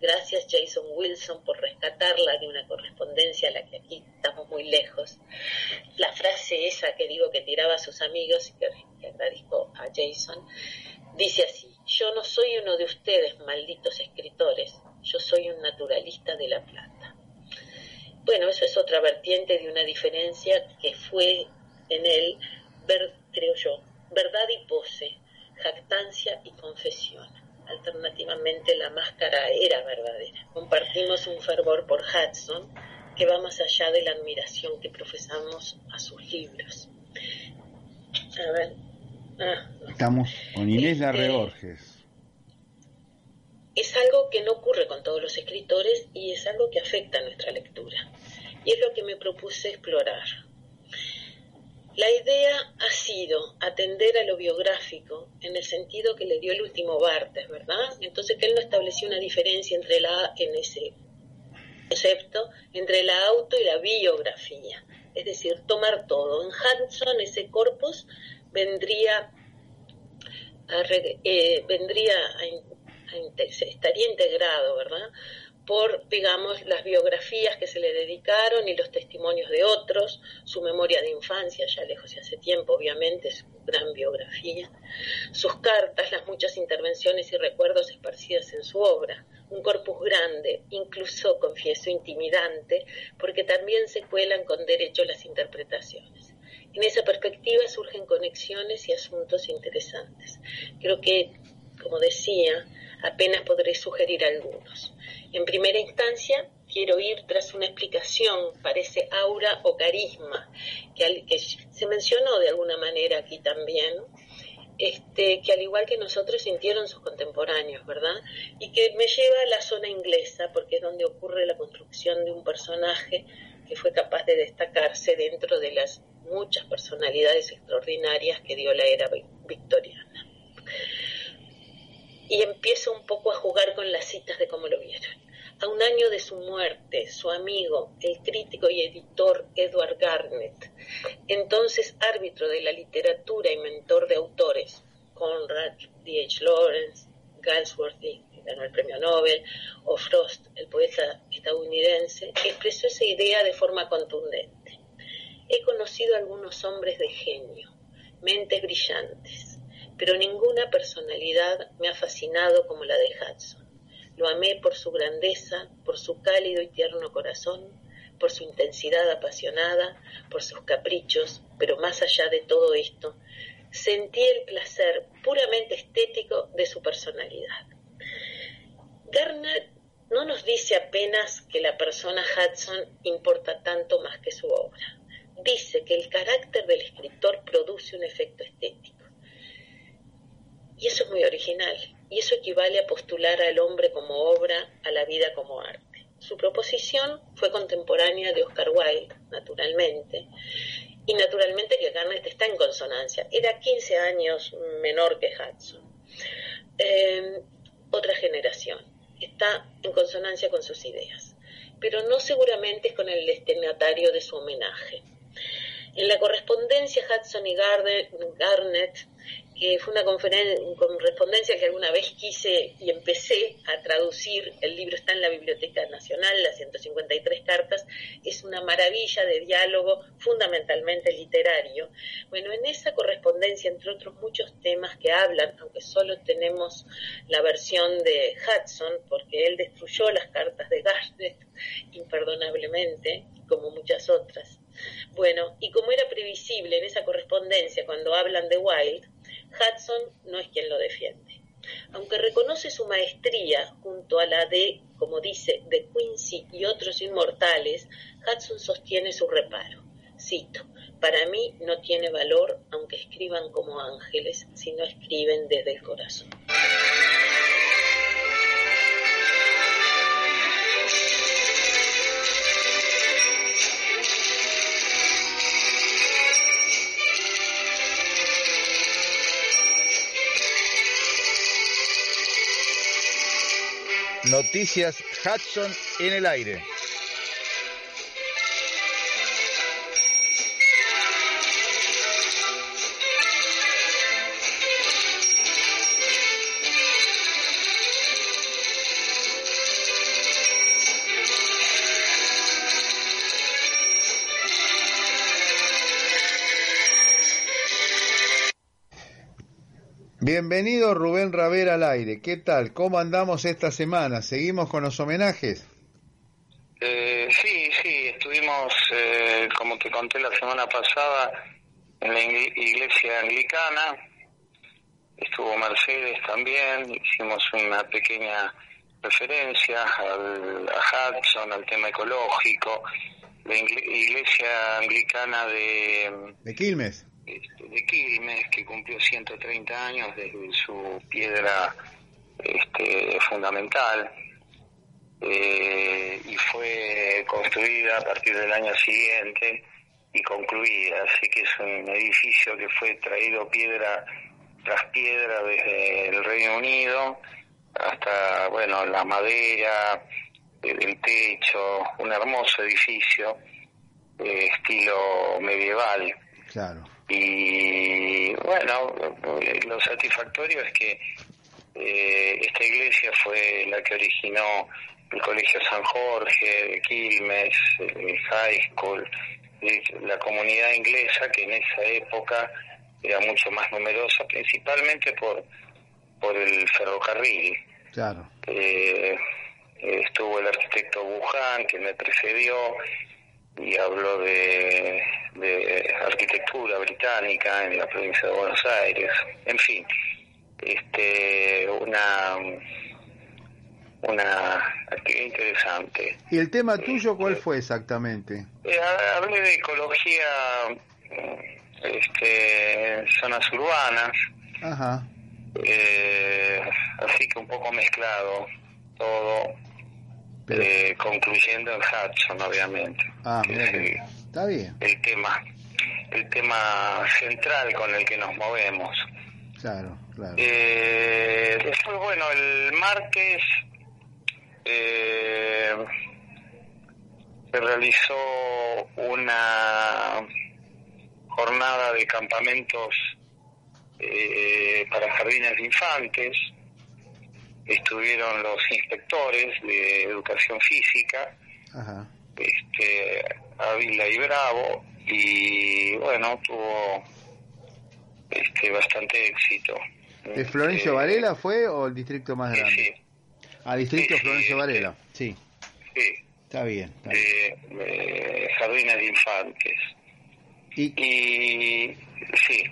gracias Jason Wilson por rescatarla de una correspondencia a la que aquí estamos muy lejos. La frase esa que digo que tiraba a sus amigos y que, que agradezco a Jason, dice así, yo no soy uno de ustedes, malditos escritores, yo soy un naturalista de la plata. Bueno, eso es otra vertiente de una diferencia que fue en él, ver, creo yo, verdad y pose, jactancia y confesión. Alternativamente la máscara era verdadera. Compartimos un fervor por Hudson que va más allá de la admiración que profesamos a sus libros. A ver. Ah, Estamos con Inés Este, es algo que no ocurre con todos los escritores y es algo que afecta a nuestra lectura. Y es lo que me propuse explorar. La idea ha sido atender a lo biográfico en el sentido que le dio el último Bartes, ¿verdad? Entonces que él no estableció una diferencia entre la en ese concepto entre la auto y la biografía, es decir, tomar todo. En Hudson ese corpus vendría a, eh, vendría a estaría integrado, ¿verdad? Por, digamos, las biografías que se le dedicaron y los testimonios de otros, su memoria de infancia, ya lejos y hace tiempo, obviamente, su gran biografía, sus cartas, las muchas intervenciones y recuerdos esparcidas en su obra, un corpus grande, incluso, confieso, intimidante, porque también se cuelan con derecho las interpretaciones. En esa perspectiva surgen conexiones y asuntos interesantes. Creo que, como decía, apenas podré sugerir algunos. En primera instancia, quiero ir tras una explicación, parece aura o carisma, que, que se mencionó de alguna manera aquí también, este, que al igual que nosotros sintieron sus contemporáneos, ¿verdad? Y que me lleva a la zona inglesa, porque es donde ocurre la construcción de un personaje que fue capaz de destacarse dentro de las muchas personalidades extraordinarias que dio la era vi- victoriana. Y empiezo un poco a jugar con las citas de cómo lo vieron. A un año de su muerte, su amigo, el crítico y editor Edward Garnett, entonces árbitro de la literatura y mentor de autores, Conrad, D.H. Lawrence, Galsworthy, que ganó el premio Nobel, o Frost, el poeta estadounidense, expresó esa idea de forma contundente. He conocido a algunos hombres de genio, mentes brillantes, pero ninguna personalidad me ha fascinado como la de Hudson. Lo amé por su grandeza, por su cálido y tierno corazón, por su intensidad apasionada, por sus caprichos, pero más allá de todo esto, sentí el placer puramente estético de su personalidad. Garner no nos dice apenas que la persona Hudson importa tanto más que su obra. Dice que el carácter del escritor produce un efecto estético. Y eso es muy original, y eso equivale a postular al hombre como obra, a la vida como arte. Su proposición fue contemporánea de Oscar Wilde, naturalmente, y naturalmente que Garnett está en consonancia. Era 15 años menor que Hudson. Eh, otra generación. Está en consonancia con sus ideas, pero no seguramente es con el destinatario de su homenaje. En la correspondencia Hudson y Garnett que fue una correspondencia que alguna vez quise y empecé a traducir. El libro está en la Biblioteca Nacional, las 153 cartas. Es una maravilla de diálogo fundamentalmente literario. Bueno, en esa correspondencia, entre otros muchos temas que hablan, aunque solo tenemos la versión de Hudson, porque él destruyó las cartas de Garnet imperdonablemente, como muchas otras. Bueno, y como era previsible en esa correspondencia cuando hablan de Wilde, Hudson no es quien lo defiende. Aunque reconoce su maestría junto a la de, como dice, de Quincy y otros inmortales, Hudson sostiene su reparo. Cito, para mí no tiene valor aunque escriban como ángeles, si no escriben desde el corazón. Noticias Hudson en el aire. Bienvenido Rubén Ravera al aire. ¿Qué tal? ¿Cómo andamos esta semana? ¿Seguimos con los homenajes? Eh, sí, sí, estuvimos, eh, como te conté la semana pasada, en la iglesia anglicana. Estuvo Mercedes también. Hicimos una pequeña referencia al, a Hudson, al tema ecológico. La iglesia anglicana de... De Quilmes este, de Quilmes, que cumplió 130 años desde su piedra este, fundamental eh, y fue construida a partir del año siguiente y concluida. Así que es un edificio que fue traído piedra tras piedra desde el Reino Unido hasta, bueno, la madera, el techo, un hermoso edificio de estilo medieval. Claro. Y bueno, lo satisfactorio es que eh, esta iglesia fue la que originó el Colegio San Jorge de Quilmes, el High School, la comunidad inglesa que en esa época era mucho más numerosa, principalmente por, por el ferrocarril. Claro. Eh, estuvo el arquitecto Wuhan que me precedió y habló de, arquitectura británica en la provincia de Buenos Aires, en fin, este una una actividad interesante. ¿Y el tema tuyo cuál fue exactamente? Eh, hablé de ecología, este, zonas urbanas, Ajá. Eh, así que un poco mezclado todo eh, concluyendo en Hudson, obviamente. Ah, está bien. El tema, el tema central con el que nos movemos. Claro, claro. Eh, después, bueno, el martes eh, se realizó una jornada de campamentos eh, para jardines de infantes estuvieron los inspectores de educación física, este Ávila y Bravo, y bueno, tuvo este bastante éxito. ¿De Florencio Este, Varela fue o el distrito más grande? Sí, Ah, distrito sí, Florencio sí. Varela, sí. sí, Está bien. está bien. de, de jardines de infantes. Y, Y sí,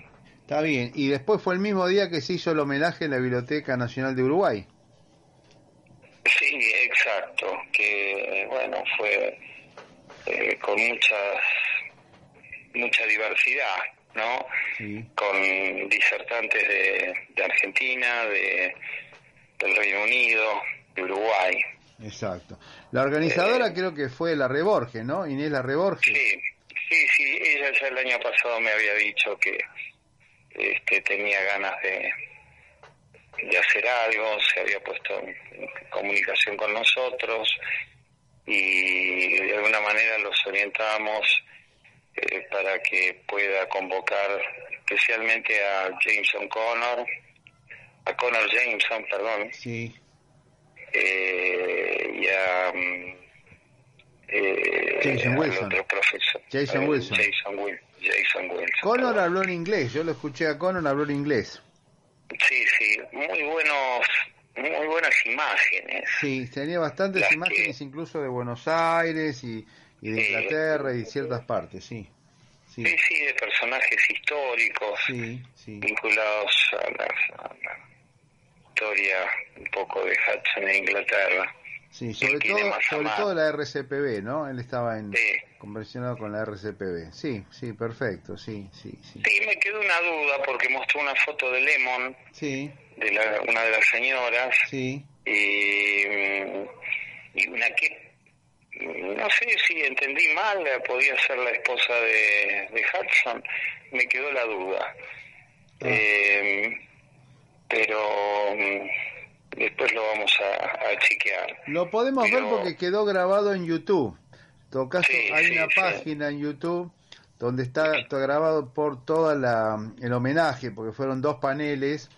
está bien. Y después fue el mismo día que se hizo el homenaje en la Biblioteca Nacional de Uruguay. Sí, exacto, que bueno, fue eh, con muchas mucha diversidad, ¿no? Sí. con disertantes de, de Argentina, de, del Reino Unido, de Uruguay. Exacto. La organizadora creo que fue la Reborge, ¿no? Inés la Reborge. Sí, sí, sí, ella ya el año pasado me había dicho que este, tenía ganas de, de hacer algo, se había puesto en comunicación con nosotros y de alguna manera los orientamos eh, para que pueda convocar especialmente a Jameson Connor, a Connor Jameson, perdón, Sí. eh, y a mm, eh, Jason al Wilson. otro profesor, Jason eh, Wilson. Jason, Wil- Jason Wilson. Connor perdón. habló en inglés, yo lo escuché a Connor, habló en inglés. Sí, sí, muy buenos, muy buenas imágenes. Sí, tenía bastantes Las que- imágenes incluso de Buenos Aires y, y de. Inglaterra y ciertas partes, sí. Sí, Sí, sí, de personajes históricos sí, sí. vinculados a la, a la historia un poco de Hudson e Inglaterra. Sí, sobre todo, sobre todo la RCPB, ¿no? Él estaba en Sí. conversionado con la RCPB. Sí, sí, perfecto, sí, sí, sí. Sí, me quedó una duda porque mostró una foto de Lemon, Sí, de la, una de las señoras, sí. y, mm, y una que no sé si entendí mal, podía ser la esposa de, de Hudson, me quedó la duda. Ah. Eh, pero mm, después lo vamos a, a chequear. Lo podemos ver porque quedó grabado en YouTube. En todo caso, Sí, hay sí, una sí. página en YouTube donde está, está grabado por toda la el homenaje, porque fueron dos paneles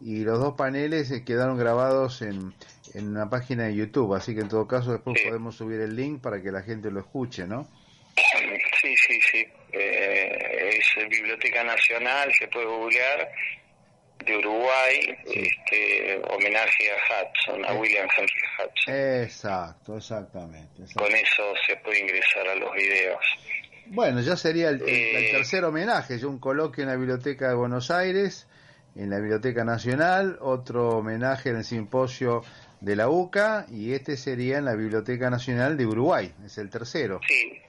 y los dos paneles eh, quedaron grabados en, en una página de YouTube, así que en todo caso después podemos subir el link para que la gente lo escuche, ¿no? Sí, sí, sí. Eh, es Biblioteca Nacional, se puede googlear, de Uruguay, Sí. este, homenaje a Hudson, a. William Henry Hudson. Exacto, exactamente. Con eso se puede ingresar a los videos. Bueno, ya sería el, el- el Eh, tercer homenaje, un coloquio en la Biblioteca de Buenos Aires, en la Biblioteca Nacional, otro homenaje en el simposio de la UCA y este sería en la Biblioteca Nacional de Uruguay, es el tercero. Sí.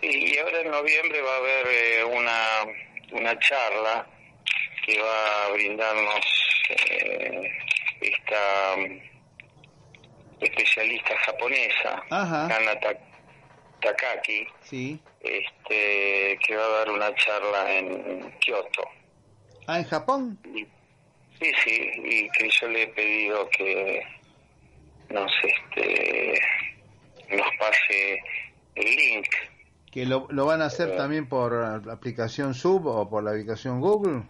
Sí, y ahora en noviembre va a haber eh, una, una charla que va a brindarnos eh, esta mm, especialista japonesa, Ta- Takaki, Sí. este, que va a dar una charla en Kioto. Ah, en Japón. Y- sí, sí, y que yo le he pedido que nos, este, nos pase el link. Que lo, lo van a hacer también por la aplicación Sub o por la aplicación Google.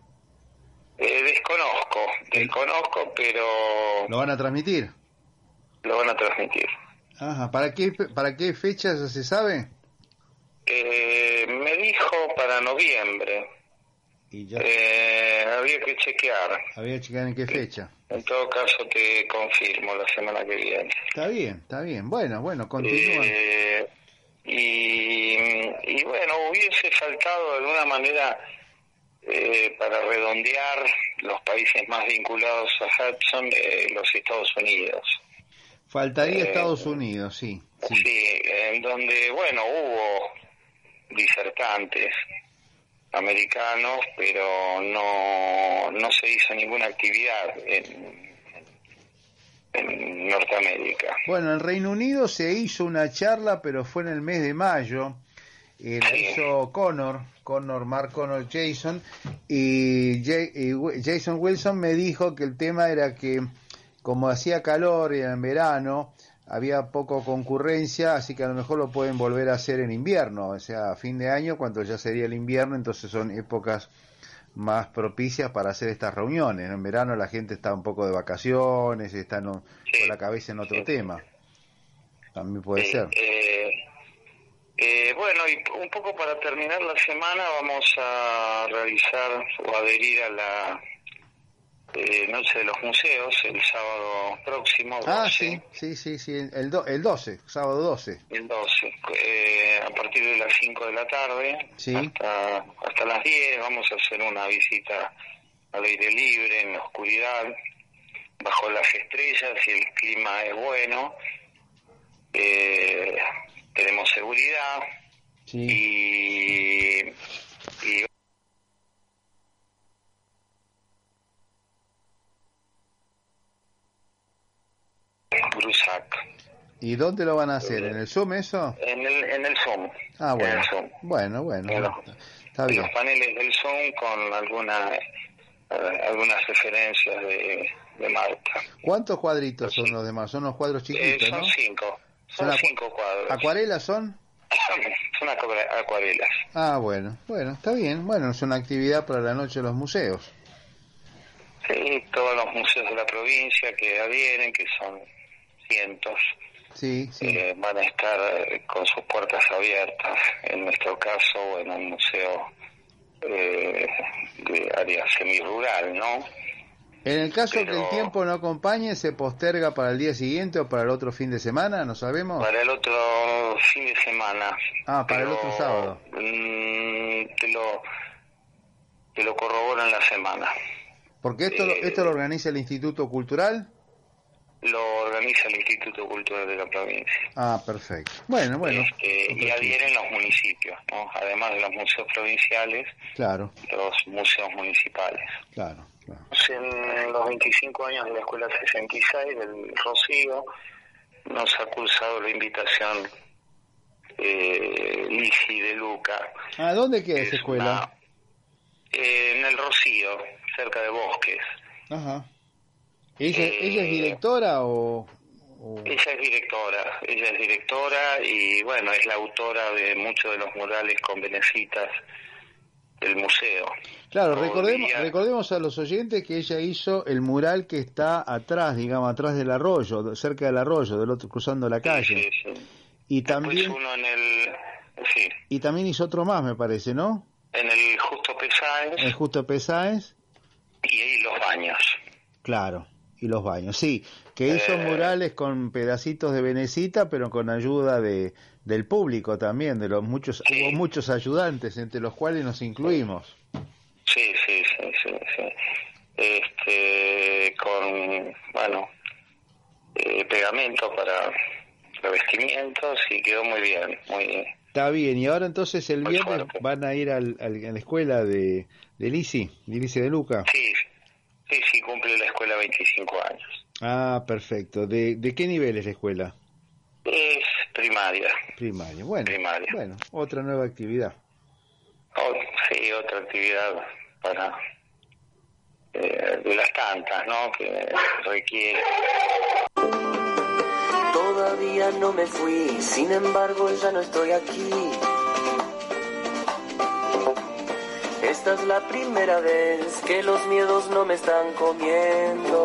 Desconozco, desconozco, pero Lo van a transmitir. lo van a transmitir. Ajá. ¿Para qué, para qué fecha se sabe? Eh, me dijo para noviembre, Y ya eh, había que chequear. había que checar en qué fecha. En todo caso te confirmo la semana que viene. Está bien, está bien. Bueno, bueno, continúa. Eh, y, y bueno, hubiese faltado de alguna manera eh, para redondear los países más vinculados a Hudson, eh, los Estados Unidos. Faltaría eh, Estados Unidos, sí. sí. Sí, en donde, bueno, hubo disertantes americanos, pero no, no se hizo ninguna actividad en, en Norteamérica. Bueno, en Reino Unido se hizo una charla, pero fue en el mes de mayo. Eh, la hizo Connor, Connor, Mark Connor Jason, y, y Jason Wilson me dijo que el tema era que como hacía calor y en verano, había poco concurrencia, así que a lo mejor lo pueden volver a hacer en invierno, o sea, a fin de año, cuando ya sería el invierno, entonces son épocas más propicias para hacer estas reuniones. En verano la gente está un poco de vacaciones, está Sí. con la cabeza en otro Sí. tema. También puede Eh, ser. eh, eh, bueno, y un poco para terminar la semana vamos a realizar o adherir a la eh, Noche de los Museos el sábado próximo, Ah, 12, sí, sí, sí, sí, el, do- el 12, sábado 12. el 12, eh, a partir de las 5 de la tarde Sí. hasta, hasta las 10 vamos a hacer una visita al aire libre, en la oscuridad, bajo las estrellas, si el clima es bueno. Eh, tenemos seguridad Sí. y, y Brusac. ¿Y dónde lo van a hacer? ¿En el Zoom eso? En el, en el Zoom. Ah, En bueno. el Zoom. Bueno, bueno. Bueno. Está bien. Los paneles del Zoom con alguna, eh, algunas referencias de, de Marta. ¿Cuántos cuadritos son los demás? Son los cuadros Eh, chiquitos, son ¿no? cinco. Son cinco cuadros. ¿Acuarelas son? son acuare- acuarelas. Ah, bueno, bueno, está bien. Bueno, es una actividad para la noche de los museos. Sí, todos los museos de la provincia que adhieren, que son cientos, Sí, sí. eh, van a estar eh, con sus puertas abiertas. En nuestro caso, en un museo eh, de área semirural, ¿no? En el caso que el tiempo no acompañe, ¿se posterga para el día siguiente o para el otro fin de semana? ¿No sabemos? Para el otro fin de semana. Ah, para el otro sábado. mm, te lo te lo corroboro en la semana. Porque esto, lo- eh, esto lo organiza el Instituto Cultural. Lo organiza el Instituto Cultural de la provincia. Ah, perfecto. Bueno, bueno. Este, y adhieren los municipios, ¿no? Además de los museos provinciales, Claro, los museos municipales. claro. En los 25 años de la Escuela 66 del Rocío, nos ha cursado la invitación eh, Lisi de Luca, Ah, ¿dónde queda esa Es escuela? una- eh, en el Rocío, cerca de Bosques. Ajá. ¿Ella, Eh, ¿Ella es directora o...? o- Ella es directora, ella es directora y bueno, es la autora de muchos de los murales con venecitas del museo. Claro, recordemos, recordemos a los oyentes que ella hizo el mural que está atrás, digamos, atrás del arroyo, cerca del arroyo, del otro cruzando la calle. Sí, sí. Y Después también uno en el, sí, y también hizo otro más, me parece, ¿no? en el Justo Pesáez El Justo Pesáez, y ahí los baños. claro, y los baños, sí, que hizo Eh. murales con pedacitos de venecita, pero con ayuda de del público también, de los muchos Sí. hubo muchos ayudantes entre los cuales nos incluimos. Sí, sí, sí, sí, sí. Este, con, bueno, eh, pegamento para revestimientos y quedó muy bien, muy... Está bien, y ahora entonces el Muy viernes fuerte. van a ir al, al- a la escuela de, de Lisi, de Lisi de Luca. Sí, sí, sí, cumple la escuela 25 años. Ah, perfecto. ¿De, de qué nivel es la escuela? Es primaria. Primaria. Bueno, Primaria. bueno, otra nueva actividad. Oh, sí, otra actividad para eh, de las tantas, ¿no? Que requiere. Todavía no me fui, sin embargo ya no estoy aquí. Esta es la primera vez que los miedos no me están comiendo.